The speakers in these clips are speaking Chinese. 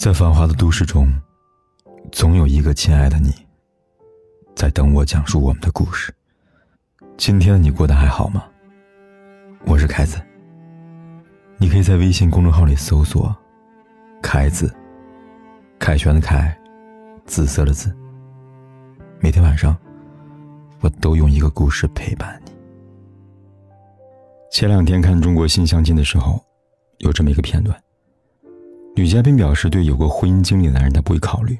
在繁华的都市中，总有一个亲爱的你，在等我讲述我们的故事。今天的你过得还好吗？我是凯子。你可以在微信公众号里搜索“凯子”，凯旋的凯，紫色的紫。每天晚上，我都用一个故事陪伴你。前两天看《中国新相亲》的时候，有这么一个片段。女嘉宾表示，对有过婚姻经历的男人，她不会考虑，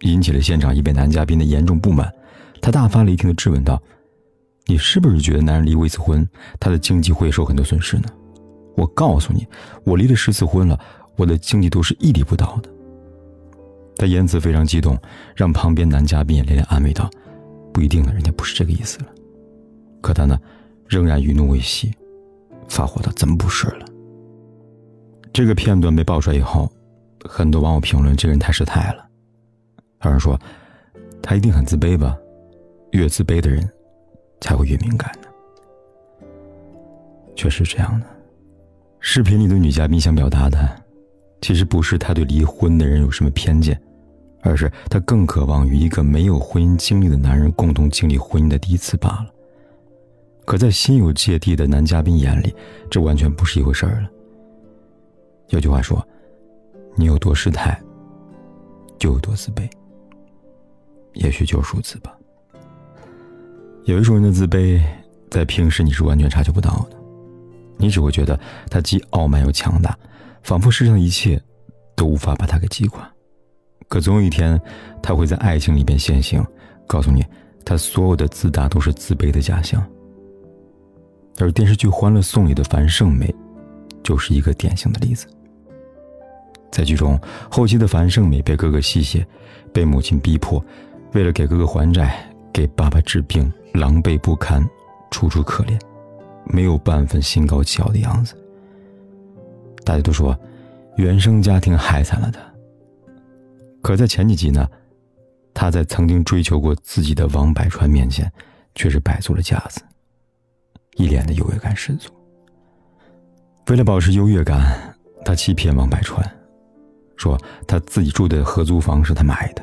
引起了现场一位男嘉宾的严重不满。他大发雷霆的质问道：“你是不是觉得男人离过一次婚，他的经济会受很多损失呢？我告诉你，我离了十次婚了，我的经济都是屹立不倒的。”他言辞非常激动，让旁边男嘉宾也连连安慰道：“不一定呢，人家不是这个意思了。”可他呢，仍然余怒未息，发火道：“怎么不是了？”这个片段被爆出来以后，很多网友评论：“这个人太失态了。”有人说：“他一定很自卑吧？越自卑的人，才会越敏感呢。”确实这样的。视频里的女嘉宾想表达的，其实不是她对离婚的人有什么偏见，而是她更渴望与一个没有婚姻经历的男人共同经历婚姻的第一次罢了。可在心有芥蒂的男嘉宾眼里，这完全不是一回事儿了。有句话说：“你有多失态，就有多自卑。”也许就是如此吧。有一种人的自卑，在平时你是完全察觉不到的，你只会觉得他既傲慢又强大，仿佛世上的一切都无法把他给击垮。可总有一天，他会在爱情里边现形，告诉你，他所有的自大都是自卑的假象。而电视剧《欢乐颂》里的樊胜美，就是一个典型的例子。在剧中，后期的樊胜美被哥哥吸血，被母亲逼迫，为了给哥哥还债，给爸爸治病，狼狈不堪，楚楚可怜，没有半分心高气傲的样子。大家都说，原生家庭害惨了他。可在前几集呢，他在曾经追求过自己的王百川面前，却是摆足了架子，一脸的优越感十足。为了保持优越感，他欺骗王百川。说他自己住的合租房是他买的，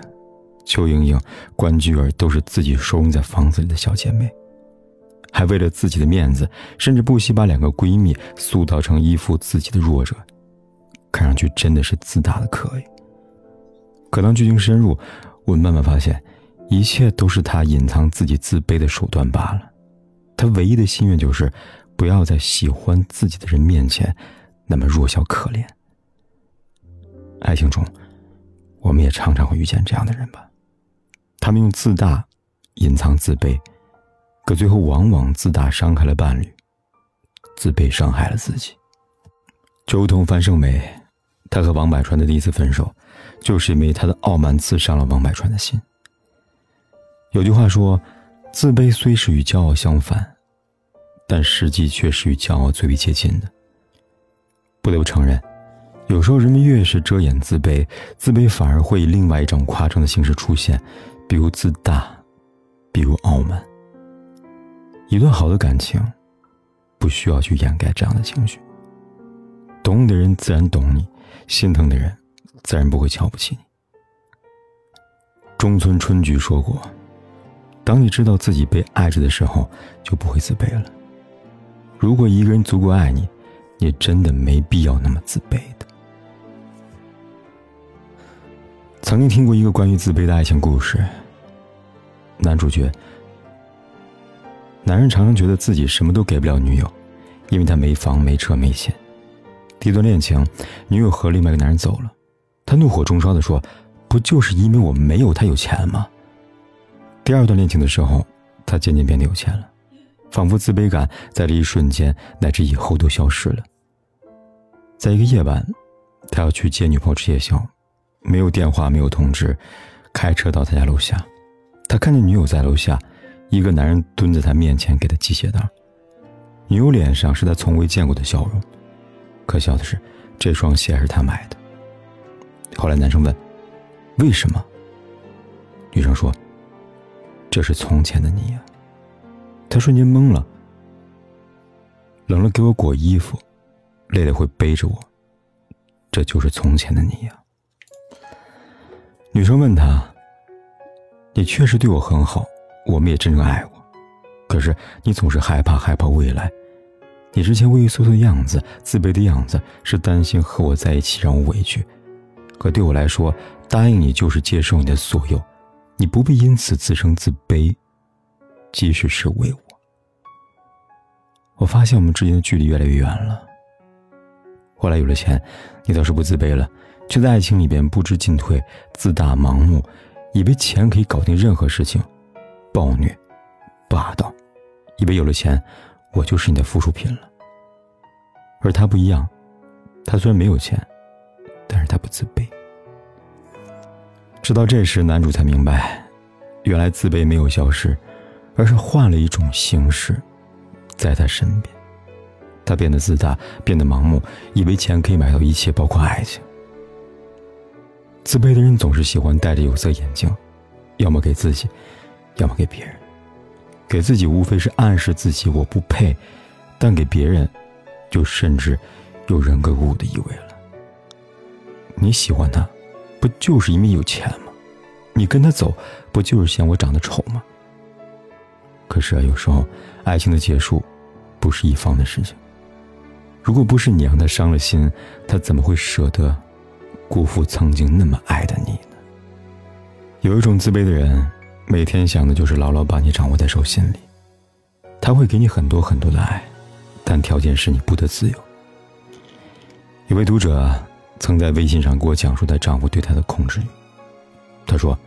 邱莹莹、关雎尔都是自己收容在房子里的小姐妹，还为了自己的面子，甚至不惜把两个闺蜜塑造成依附自己的弱者，看上去真的是自大的可以。可当剧情深入，我慢慢发现，一切都是他隐藏自己自卑的手段罢了。他唯一的心愿就是，不要在喜欢自己的人面前，那么弱小可怜。爱情中，我们也常常会遇见这样的人吧？他们用自大隐藏自卑，可最后往往自大伤害了伴侣，自卑伤害了自己。就如同樊胜美，她和王百川的第一次分手，就是因为她的傲慢刺伤了王百川的心。有句话说：“自卑虽是与骄傲相反，但实际却是与骄傲最为接近的。”不得不承认。有时候，人们越是遮掩自卑，自卑反而会以另外一种夸张的形式出现，比如自大，比如傲慢。一段好的感情，不需要去掩盖这样的情绪。懂你的人自然懂你，心疼的人自然不会瞧不起你。中村春菊说过：“当你知道自己被爱着的时候，就不会自卑了。如果一个人足够爱你，你真的没必要那么自卑曾经听过一个关于自卑的爱情故事。男主角，男人常常觉得自己什么都给不了女友，因为他没房没车没钱。第一段恋情，女友和另外一个男人走了，他怒火中烧的说：“不就是因为我没有他有钱吗？”第二段恋情的时候，他渐渐变得有钱了，仿佛自卑感在这一瞬间乃至以后都消失了。在一个夜晚，他要去接女朋友吃夜宵。没有电话，没有通知，开车到他家楼下，他看见女友在楼下，一个男人蹲在他面前给他系鞋带，女友脸上是他从未见过的笑容，可笑的是，这双鞋是他买的。后来男生问：“为什么？”女生说：“这是从前的你呀。”他瞬间懵了，冷了给我裹衣服，累了会背着我，这就是从前的你呀。女生问他：“你确实对我很好，我们也真正爱过，可是你总是害怕，害怕未来。你之前畏畏缩缩的样子，自卑的样子，是担心和我在一起让我委屈。可对我来说，答应你就是接受你的所有，你不必因此自生自卑，即使是为我。我发现我们之间的距离越来越远了。后来有了钱，你倒是不自卑了。”却在爱情里边不知进退，自大盲目，以为钱可以搞定任何事情，暴虐、霸道，以为有了钱，我就是你的附属品了。而他不一样，他虽然没有钱，但是他不自卑。直到这时，男主才明白，原来自卑没有消失，而是换了一种形式，在他身边。他变得自大，变得盲目，以为钱可以买到一切，包括爱情。自卑的人总是喜欢戴着有色眼镜，要么给自己，要么给别人。给自己无非是暗示自己我不配，但给别人，就甚至有人格侮辱的意味了。你喜欢他，不就是因为有钱吗？你跟他走，不就是嫌我长得丑吗？可是啊，有时候爱情的结束，不是一方的事情。如果不是你让他伤了心，他怎么会舍得？辜负曾经那么爱的你呢？有一种自卑的人，每天想的就是牢牢把你掌握在手心里。他会给你很多很多的爱，但条件是你不得自由。有位读者曾在微信上给我讲述她丈夫对她的控制欲。她说：“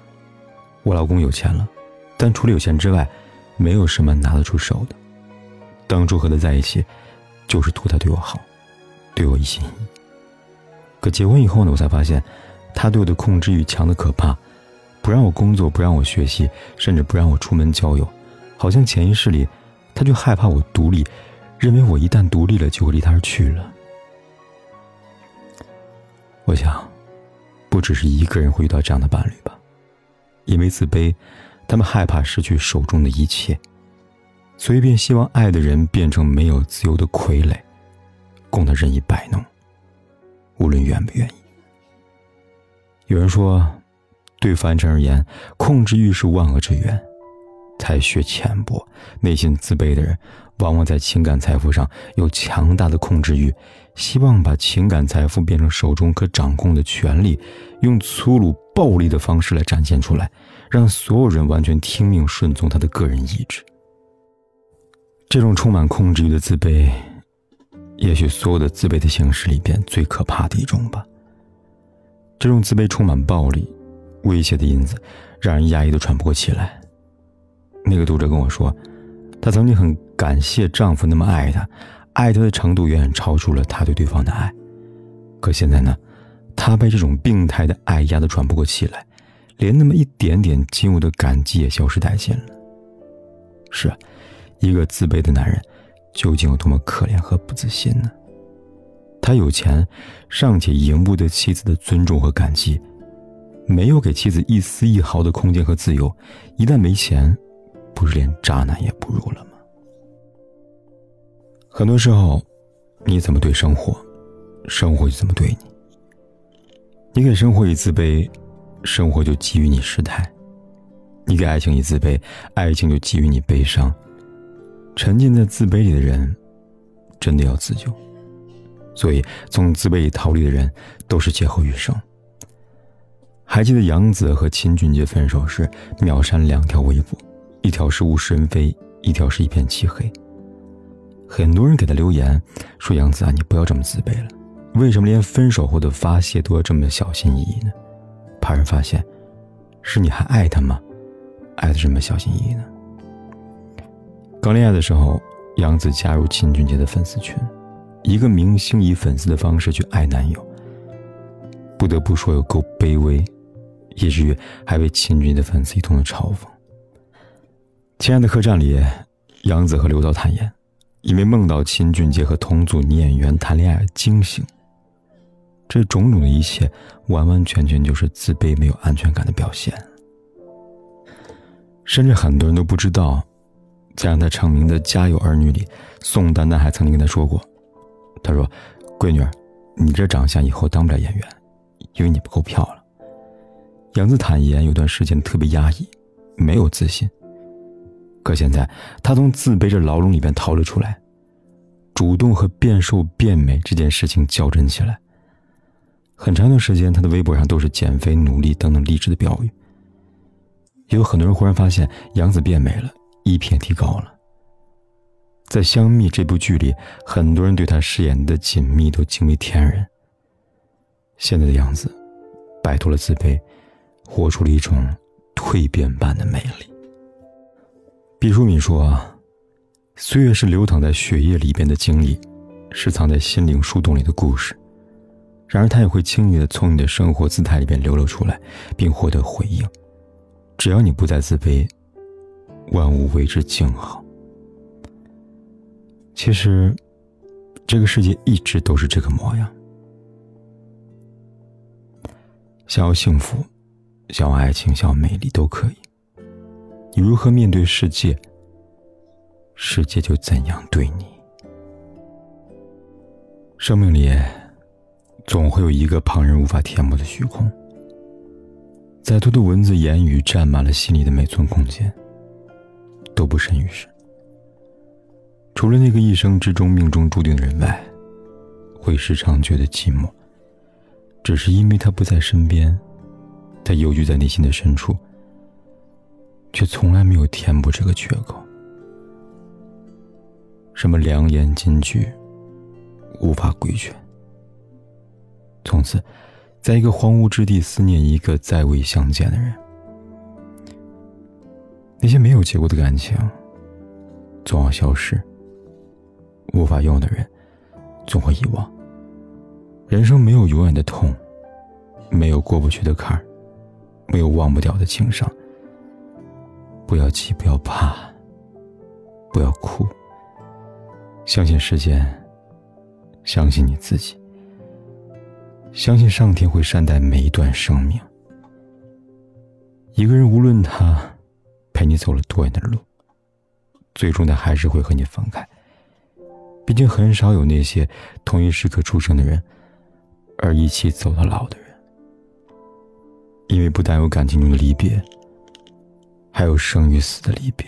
我老公有钱了，但除了有钱之外，没有什么拿得出手的。当初和他在一起，就是图他对我好，对我一心一意。”可结婚以后呢，我才发现，他对我的控制欲强的可怕，不让我工作，不让我学习，甚至不让我出门交友，好像潜意识里，他就害怕我独立，认为我一旦独立了，就会离他而去了。我想，不只是一个人会遇到这样的伴侣吧，因为自卑，他们害怕失去手中的一切，所以便希望爱的人变成没有自由的傀儡，供他任意摆弄。无论愿不愿意，有人说，对凡尘而言，控制欲是万恶之源。才学浅薄、内心自卑的人，往往在情感财富上有强大的控制欲，希望把情感财富变成手中可掌控的权利，用粗鲁暴力的方式来展现出来，让所有人完全听命顺从他的个人意志。这种充满控制欲的自卑。也许所有的自卑的形式里边最可怕的一种吧。这种自卑充满暴力、威胁的因子，让人压抑的喘不过气来。那个读者跟我说，她曾经很感谢丈夫那么爱她，爱她的程度远远超出了她对对方的爱。可现在呢，她被这种病态的爱压得喘不过气来，连那么一点点仅有的感激也消失殆尽了。是啊，一个自卑的男人。究竟有多么可怜和不自信呢？他有钱，尚且赢不得妻子的尊重和感激，没有给妻子一丝一毫的空间和自由。一旦没钱，不是连渣男也不如了吗？很多时候，你怎么对生活，生活就怎么对你。你给生活以自卑，生活就给予你失态；你给爱情以自卑，爱情就给予你悲伤。沉浸在自卑里的人，真的要自救。所以，从自卑里逃离的人，都是劫后余生。还记得杨紫和秦俊杰分手时，秒删两条微博，一条是物是人非，一条是一片漆黑。很多人给他留言说：“杨紫啊，你不要这么自卑了，为什么连分手后的发泄都要这么小心翼翼呢？怕人发现，是你还爱他吗？爱的这么小心翼翼呢？”刚恋爱的时候，杨紫加入秦俊杰的粉丝群，一个明星以粉丝的方式去爱男友。不得不说，有够卑微，以至于还被秦俊杰的粉丝一通的嘲讽。亲爱的客栈里，杨紫和刘涛坦言，因为梦到秦俊杰和同组女演员谈恋爱惊醒。这种种的一切，完完全全就是自卑、没有安全感的表现。甚至很多人都不知道。在让他成名的《家有儿女》里，宋丹丹还曾经跟他说过：“他说，闺女，你这长相以后当不了演员，因为你不够漂亮。杨子坦言，有段时间特别压抑，没有自信。可现在，他从自卑这牢笼里边逃了出来，主动和变瘦变美这件事情较真起来。很长一段时间，他的微博上都是减肥、努力等等励志的标语。也有很多人忽然发现，杨子变美了，一品提高了。在《香蜜》这部剧里，很多人对她饰演的紧密都惊为天人。现在的杨子，摆脱了自卑，活出了一种蜕变般的美丽。毕淑敏说：“啊，岁月是流淌在血液里边的经历，是藏在心灵树洞里的故事。”然而，他也会轻易的从你的生活姿态里边流露出来，并获得回应。只要你不再自卑，万物为之静好。其实，这个世界一直都是这个模样。想要幸福，想要爱情，想要美丽，都可以。你如何面对世界，世界就怎样对你。生命里。总会有一个旁人无法填补的虚空。再多的文字言语占满了心里的每寸空间，都不甚于事。除了那个一生之中命中注定的人外，会时常觉得寂寞。只是因为他不在身边，他犹豫在内心的深处，却从来没有填补这个缺口。什么良言金句，无法规劝。从此，在一个荒芜之地思念一个再未相见的人。那些没有结果的感情，总要消失；无法用的人，总会遗忘。人生没有永远的痛，没有过不去的坎儿，没有忘不掉的情伤。不要急，不要怕，不要哭。相信时间，相信你自己。相信上天会善待每一段生命。一个人无论他陪你走了多远的路，最终他还是会和你分开。毕竟很少有那些同一时刻出生的人，而一起走到老的人。因为不但有感情中的离别，还有生与死的离别。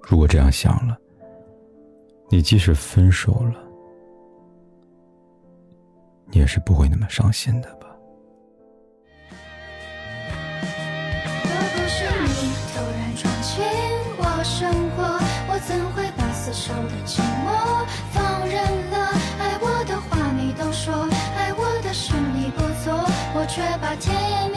如果这样想了，你即使分手了。你也是不会那么伤心的吧？生活，我怎会把死守的寂寞放任了？爱我的话你都说，爱我的事你不做，我却把甜言蜜。